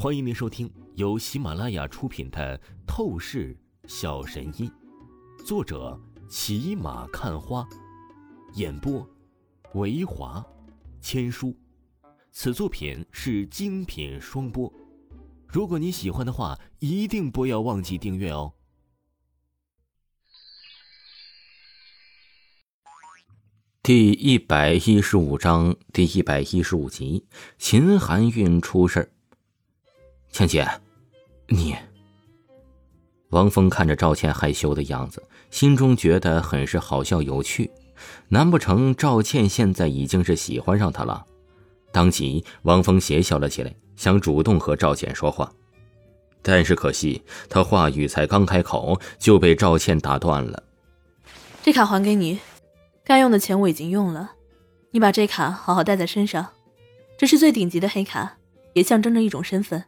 欢迎您收听由喜马拉雅出品的《透视小神医》，作者骑马看花，演播维华千书。此作品是精品双播。如果你喜欢的话，一定不要忘记订阅哦。第一百一十五章第一百一十五集：秦含韵出事儿。倩姐，你。王峰看着赵倩害羞的样子，心中觉得很是好笑有趣。难不成赵倩现在已经是喜欢上他了？当即，王峰邪笑了起来，想主动和赵倩说话，但是可惜，他话语才刚开口，就被赵倩打断了。这卡还给你，该用的钱我已经用了，你把这卡好好带在身上，这是最顶级的黑卡，也象征着一种身份。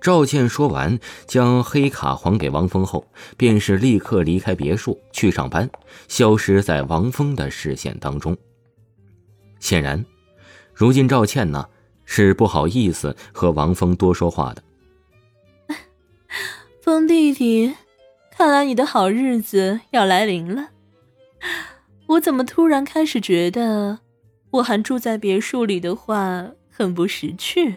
赵倩说完，将黑卡还给王峰后，便是立刻离开别墅去上班，消失在王峰的视线当中。显然，如今赵倩呢是不好意思和王峰多说话的。峰弟弟，看来你的好日子要来临了。我怎么突然开始觉得，我还住在别墅里的话很不识趣？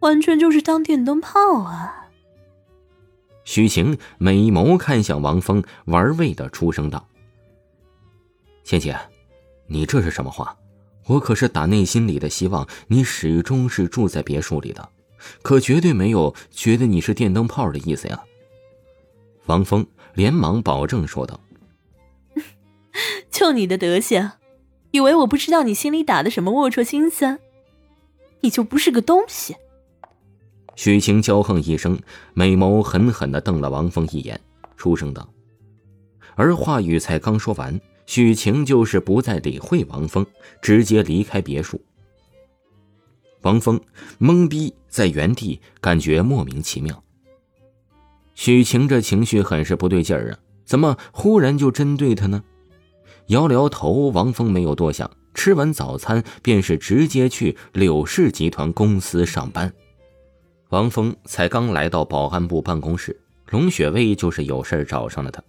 完全就是当电灯泡啊！许晴美眸看向王峰，玩味的出声道：“倩倩，你这是什么话？我可是打内心里的希望你始终是住在别墅里的，可绝对没有觉得你是电灯泡的意思呀。”王峰连忙保证说道：“就你的德行，以为我不知道你心里打的什么龌龊心思？你就不是个东西！”许晴娇哼一声，美眸狠狠的瞪了王峰一眼，出声道：“而话语才刚说完，许晴就是不再理会王峰，直接离开别墅。”王峰懵逼在原地，感觉莫名其妙。许晴这情绪很是不对劲儿啊，怎么忽然就针对他呢？摇了摇头，王峰没有多想，吃完早餐便是直接去柳氏集团公司上班。王峰才刚来到保安部办公室，龙雪薇就是有事找上了他。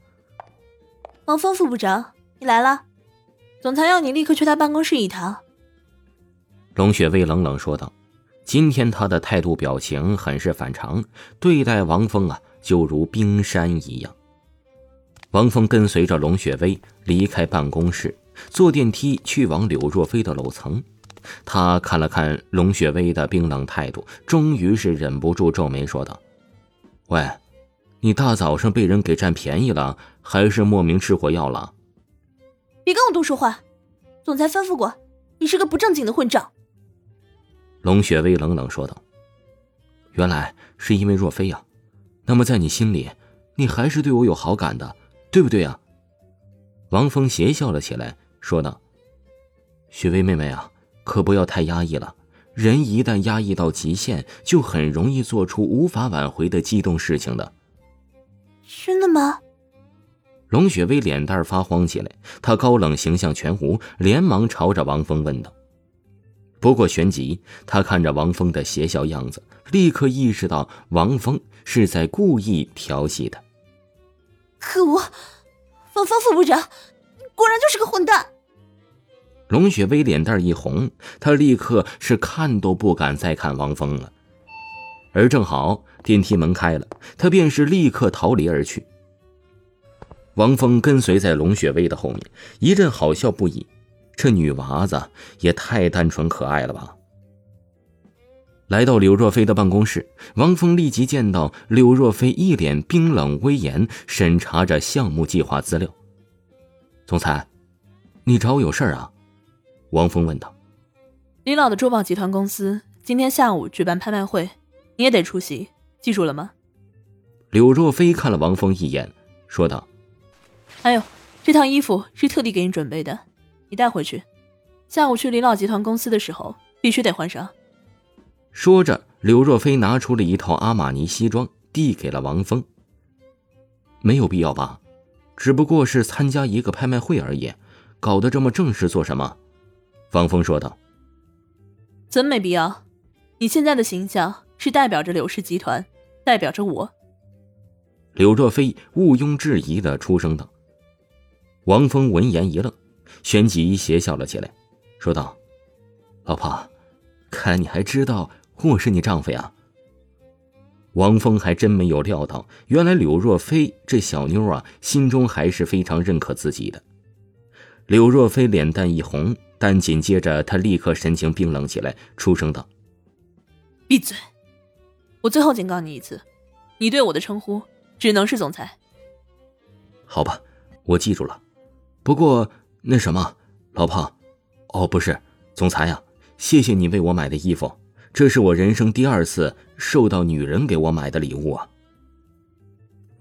王峰副部长，你来了，总裁要你立刻去他办公室一趟。龙雪薇冷冷说道：“今天他的态度表情很是反常，对待王峰啊，就如冰山一样。”王峰跟随着龙雪薇离开办公室，坐电梯去往柳若飞的楼层。他看了看龙雪薇的冰冷态度，终于是忍不住皱眉说道：“喂，你大早上被人给占便宜了，还是莫名吃火药了？”别跟我多说话，总裁吩咐过，你是个不正经的混账。”龙雪薇冷冷说道。“原来是因为若飞呀，那么在你心里，你还是对我有好感的，对不对呀？”王峰邪笑了起来，说道：“雪薇妹妹啊。”可不要太压抑了，人一旦压抑到极限，就很容易做出无法挽回的激动事情的。真的吗？龙雪薇脸蛋发慌起来，她高冷形象全无，连忙朝着王峰问道。不过旋即，她看着王峰的邪笑样子，立刻意识到王峰是在故意调戏她。可恶，王峰副部长，果然就是个混蛋！龙雪薇脸蛋一红，她立刻是看都不敢再看王峰了。而正好电梯门开了，她便是立刻逃离而去。王峰跟随在龙雪薇的后面，一阵好笑不已。这女娃子也太单纯可爱了吧！来到柳若飞的办公室，王峰立即见到柳若飞一脸冰冷威严，审查着项目计划资料。总裁，你找我有事啊？王峰问道：“李老的珠宝集团公司今天下午举办拍卖会，你也得出席，记住了吗？”柳若飞看了王峰一眼，说道：“还有，这套衣服是特地给你准备的，你带回去，下午去李老集团公司的时候必须得换上。”说着，柳若飞拿出了一套阿玛尼西装，递给了王峰。“没有必要吧？只不过是参加一个拍卖会而已，搞得这么正式做什么？”王峰说道：“真没必要？你现在的形象是代表着柳氏集团，代表着我。柳若飞毋庸置疑的出声道。王峰闻言一愣，旋即邪笑了起来，说道：“老婆，看来你还知道我是你丈夫呀。”王峰还真没有料到，原来柳若飞这小妞啊，心中还是非常认可自己的。柳若飞脸蛋一红，但紧接着他立刻神情冰冷起来，出声道：“闭嘴！我最后警告你一次，你对我的称呼只能是总裁。”好吧，我记住了。不过那什么，老胖，哦，不是，总裁呀，谢谢你为我买的衣服。这是我人生第二次受到女人给我买的礼物啊。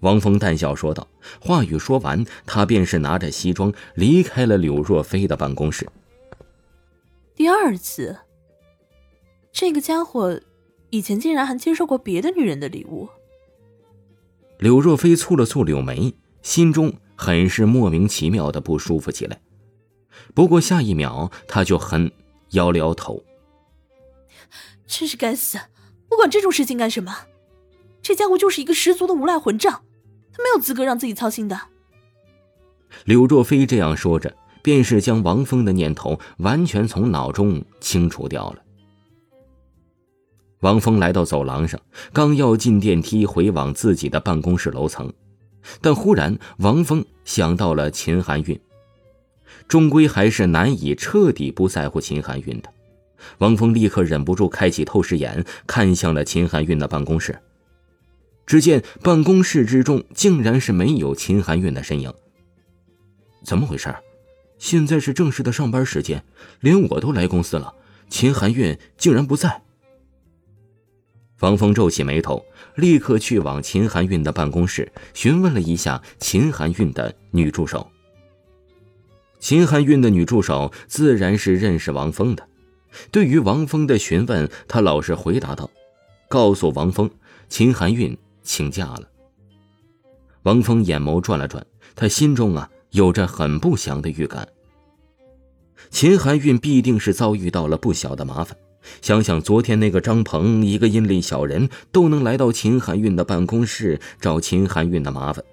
王峰淡笑说道。话语说完，他便是拿着西装离开了柳若飞的办公室。第二次，这个家伙以前竟然还接受过别的女人的礼物。柳若飞蹙了蹙柳眉，心中很是莫名其妙的不舒服起来。不过下一秒，他就很摇了摇头。真是该死！我管这种事情干什么？这家伙就是一个十足的无赖混账，他没有资格让自己操心的。柳若飞这样说着，便是将王峰的念头完全从脑中清除掉了。王峰来到走廊上，刚要进电梯回往自己的办公室楼层，但忽然王峰想到了秦寒韵，终归还是难以彻底不在乎秦寒韵的。王峰立刻忍不住开启透视眼，看向了秦寒韵的办公室。只见办公室之中竟然是没有秦寒韵的身影。怎么回事？现在是正式的上班时间，连我都来公司了，秦含韵竟然不在。王峰皱起眉头，立刻去往秦含韵的办公室，询问了一下秦含韵的女助手。秦含韵的女助手自然是认识王峰的。对于王峰的询问，她老实回答道：“告诉王峰，秦含韵请假了。”王峰眼眸转了转，他心中啊有着很不祥的预感。秦含韵必定是遭遇到了不小的麻烦。想想昨天那个张鹏，一个阴厉小人，都能来到秦含韵的办公室找秦含韵的麻烦，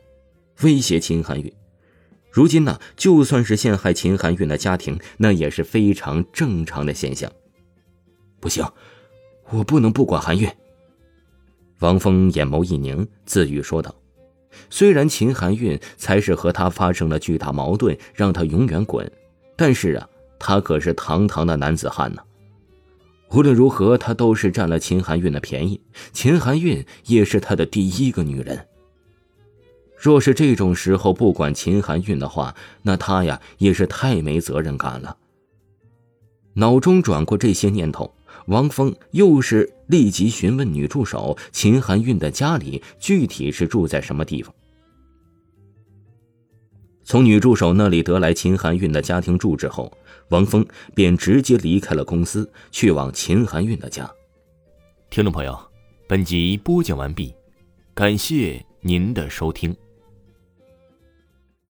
威胁秦含韵。如今呢，就算是陷害秦含韵的家庭，那也是非常正常的现象。不行，我不能不管含韵。王峰眼眸一凝，自语说道：“虽然秦含韵才是和他发生了巨大矛盾，让他永远滚，但是啊，他可是堂堂的男子汉呢。无论如何，他都是占了秦含韵的便宜。秦含韵也是他的第一个女人。”若是这种时候不管秦含韵的话，那他呀也是太没责任感了。脑中转过这些念头，王峰又是立即询问女助手秦含韵的家里具体是住在什么地方。从女助手那里得来秦含韵的家庭住址后，王峰便直接离开了公司，去往秦含韵的家。听众朋友，本集播讲完毕，感谢您的收听。